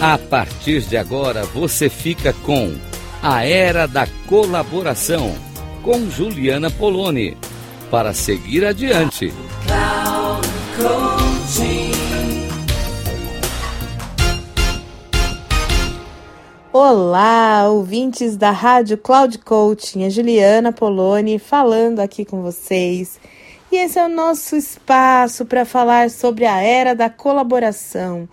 A partir de agora você fica com A Era da Colaboração com Juliana Poloni para seguir adiante. Olá, ouvintes da Rádio Cloud Coaching, a Juliana Poloni falando aqui com vocês. E esse é o nosso espaço para falar sobre a era da colaboração,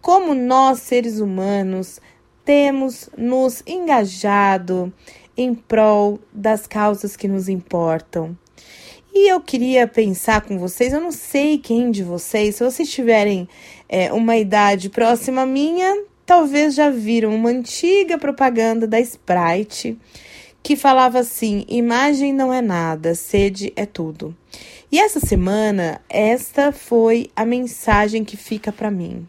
como nós, seres humanos, temos nos engajado em prol das causas que nos importam. E eu queria pensar com vocês, eu não sei quem de vocês, se vocês tiverem é, uma idade próxima à minha, talvez já viram uma antiga propaganda da Sprite que falava assim: imagem não é nada, sede é tudo. E essa semana, esta foi a mensagem que fica para mim.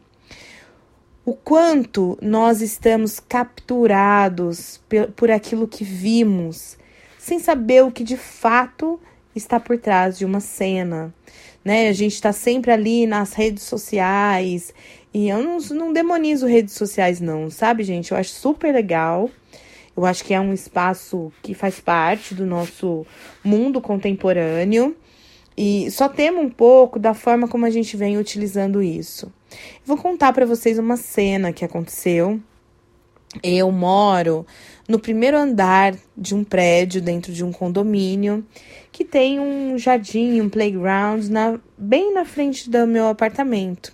O quanto nós estamos capturados por aquilo que vimos, sem saber o que de fato está por trás de uma cena. Né? A gente está sempre ali nas redes sociais e eu não, não demonizo redes sociais, não, sabe, gente? Eu acho super legal. Eu acho que é um espaço que faz parte do nosso mundo contemporâneo. E só temo um pouco da forma como a gente vem utilizando isso. Vou contar para vocês uma cena que aconteceu. Eu moro no primeiro andar de um prédio dentro de um condomínio que tem um jardim, um playground na, bem na frente do meu apartamento.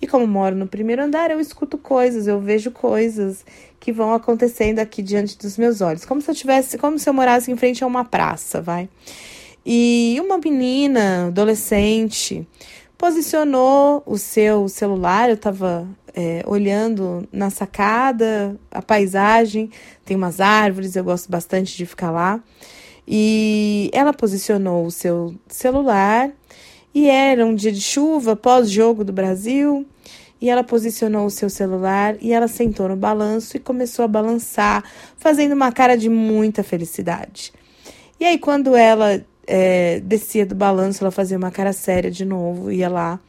E como moro no primeiro andar, eu escuto coisas, eu vejo coisas que vão acontecendo aqui diante dos meus olhos, como se eu tivesse, como se eu morasse em frente a uma praça, vai. E uma menina, adolescente, posicionou o seu celular, eu estava é, olhando na sacada, a paisagem, tem umas árvores, eu gosto bastante de ficar lá. E ela posicionou o seu celular e era um dia de chuva, pós-jogo do Brasil. E ela posicionou o seu celular e ela sentou no balanço e começou a balançar, fazendo uma cara de muita felicidade. E aí, quando ela é, descia do balanço, ela fazia uma cara séria de novo, ia lá,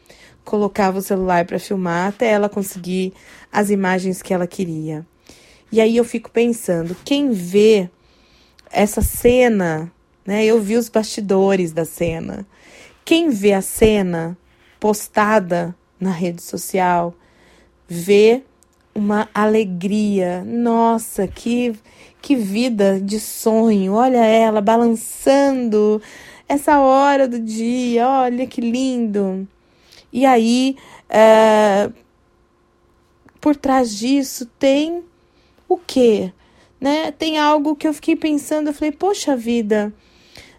colocava o celular para filmar até ela conseguir as imagens que ela queria. E aí eu fico pensando, quem vê essa cena, né? Eu vi os bastidores da cena. Quem vê a cena postada na rede social vê uma alegria. Nossa, que que vida de sonho. Olha ela balançando essa hora do dia. Olha que lindo. E aí, é, por trás disso tem o quê? Né? Tem algo que eu fiquei pensando, eu falei, poxa vida,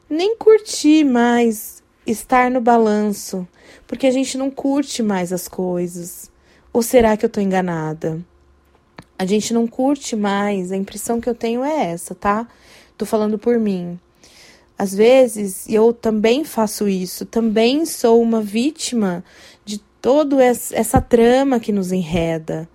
nem curti mais estar no balanço, porque a gente não curte mais as coisas. Ou será que eu tô enganada? A gente não curte mais, a impressão que eu tenho é essa, tá? Tô falando por mim. Às vezes eu também faço isso, também sou uma vítima de toda essa trama que nos enreda.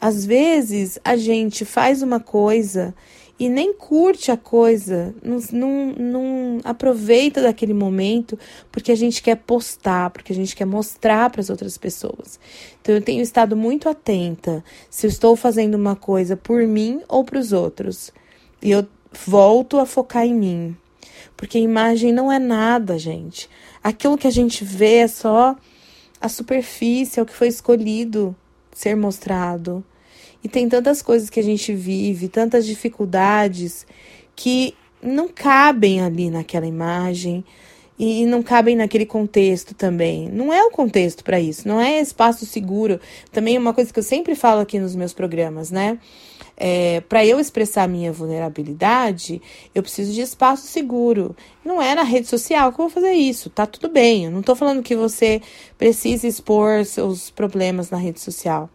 Às vezes a gente faz uma coisa e nem curte a coisa, não, não, não aproveita daquele momento porque a gente quer postar, porque a gente quer mostrar para as outras pessoas. Então eu tenho estado muito atenta se eu estou fazendo uma coisa por mim ou para os outros. E eu volto a focar em mim. Porque imagem não é nada, gente. Aquilo que a gente vê é só a superfície, é o que foi escolhido ser mostrado. E tem tantas coisas que a gente vive, tantas dificuldades que não cabem ali naquela imagem e não cabem naquele contexto também. Não é o contexto para isso, não é espaço seguro. Também é uma coisa que eu sempre falo aqui nos meus programas, né? É, para eu expressar minha vulnerabilidade, eu preciso de espaço seguro. Não é na rede social que eu vou fazer isso, tá tudo bem. Eu não tô falando que você precisa expor seus problemas na rede social.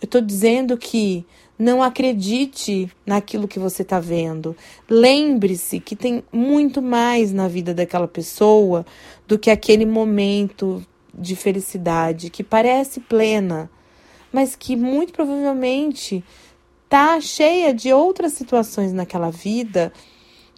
Eu tô dizendo que não acredite naquilo que você está vendo. Lembre-se que tem muito mais na vida daquela pessoa do que aquele momento de felicidade que parece plena, mas que muito provavelmente tá cheia de outras situações naquela vida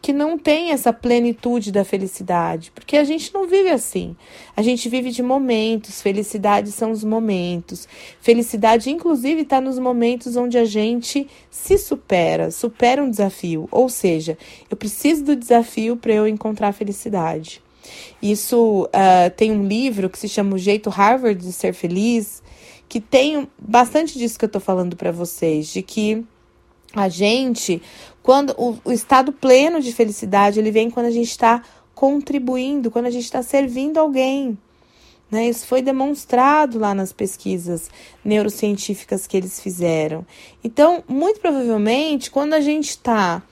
que não tem essa plenitude da felicidade, porque a gente não vive assim. A gente vive de momentos, felicidade são os momentos. Felicidade, inclusive, está nos momentos onde a gente se supera, supera um desafio. Ou seja, eu preciso do desafio para eu encontrar felicidade. Isso uh, tem um livro que se chama O Jeito Harvard de Ser Feliz, que tem bastante disso que eu estou falando para vocês, de que a gente, quando o, o, estado pleno de felicidade, ele vem quando a gente está contribuindo, quando a gente está servindo alguém. Né? Isso foi demonstrado lá nas pesquisas neurocientíficas que eles fizeram. Então, muito provavelmente, quando a gente está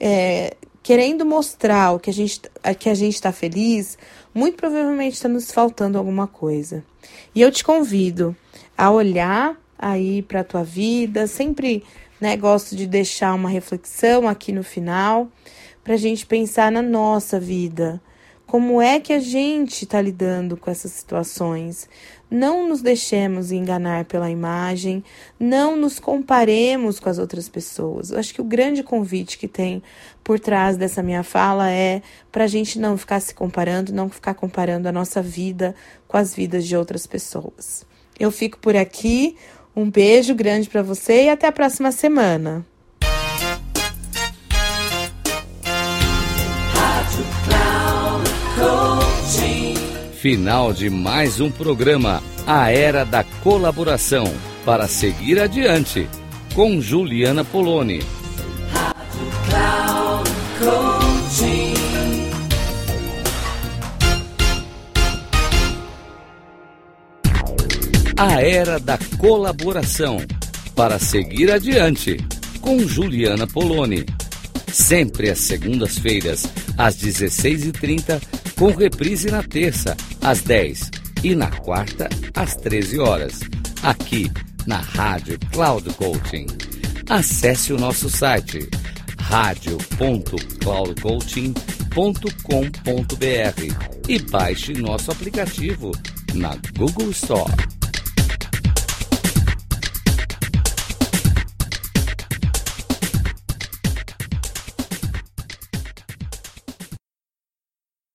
é, querendo mostrar o que a gente que a gente está feliz, muito provavelmente está nos faltando alguma coisa. E eu te convido a olhar aí para a tua vida, sempre né, gosto de deixar uma reflexão aqui no final para a gente pensar na nossa vida. Como é que a gente está lidando com essas situações? Não nos deixemos enganar pela imagem, não nos comparemos com as outras pessoas. Eu acho que o grande convite que tem por trás dessa minha fala é para a gente não ficar se comparando, não ficar comparando a nossa vida com as vidas de outras pessoas. Eu fico por aqui. Um beijo grande para você e até a próxima semana. Final de mais um programa, A Era da Colaboração, para seguir adiante, com Juliana Poloni. A Era da Colaboração, para seguir adiante, com Juliana Poloni. Sempre às segundas-feiras, às 16h30, com reprise na terça, às 10 e na quarta, às 13 horas, aqui na Rádio Cloud Coaching. Acesse o nosso site radio.cloudcoaching.com.br e baixe nosso aplicativo na Google Store.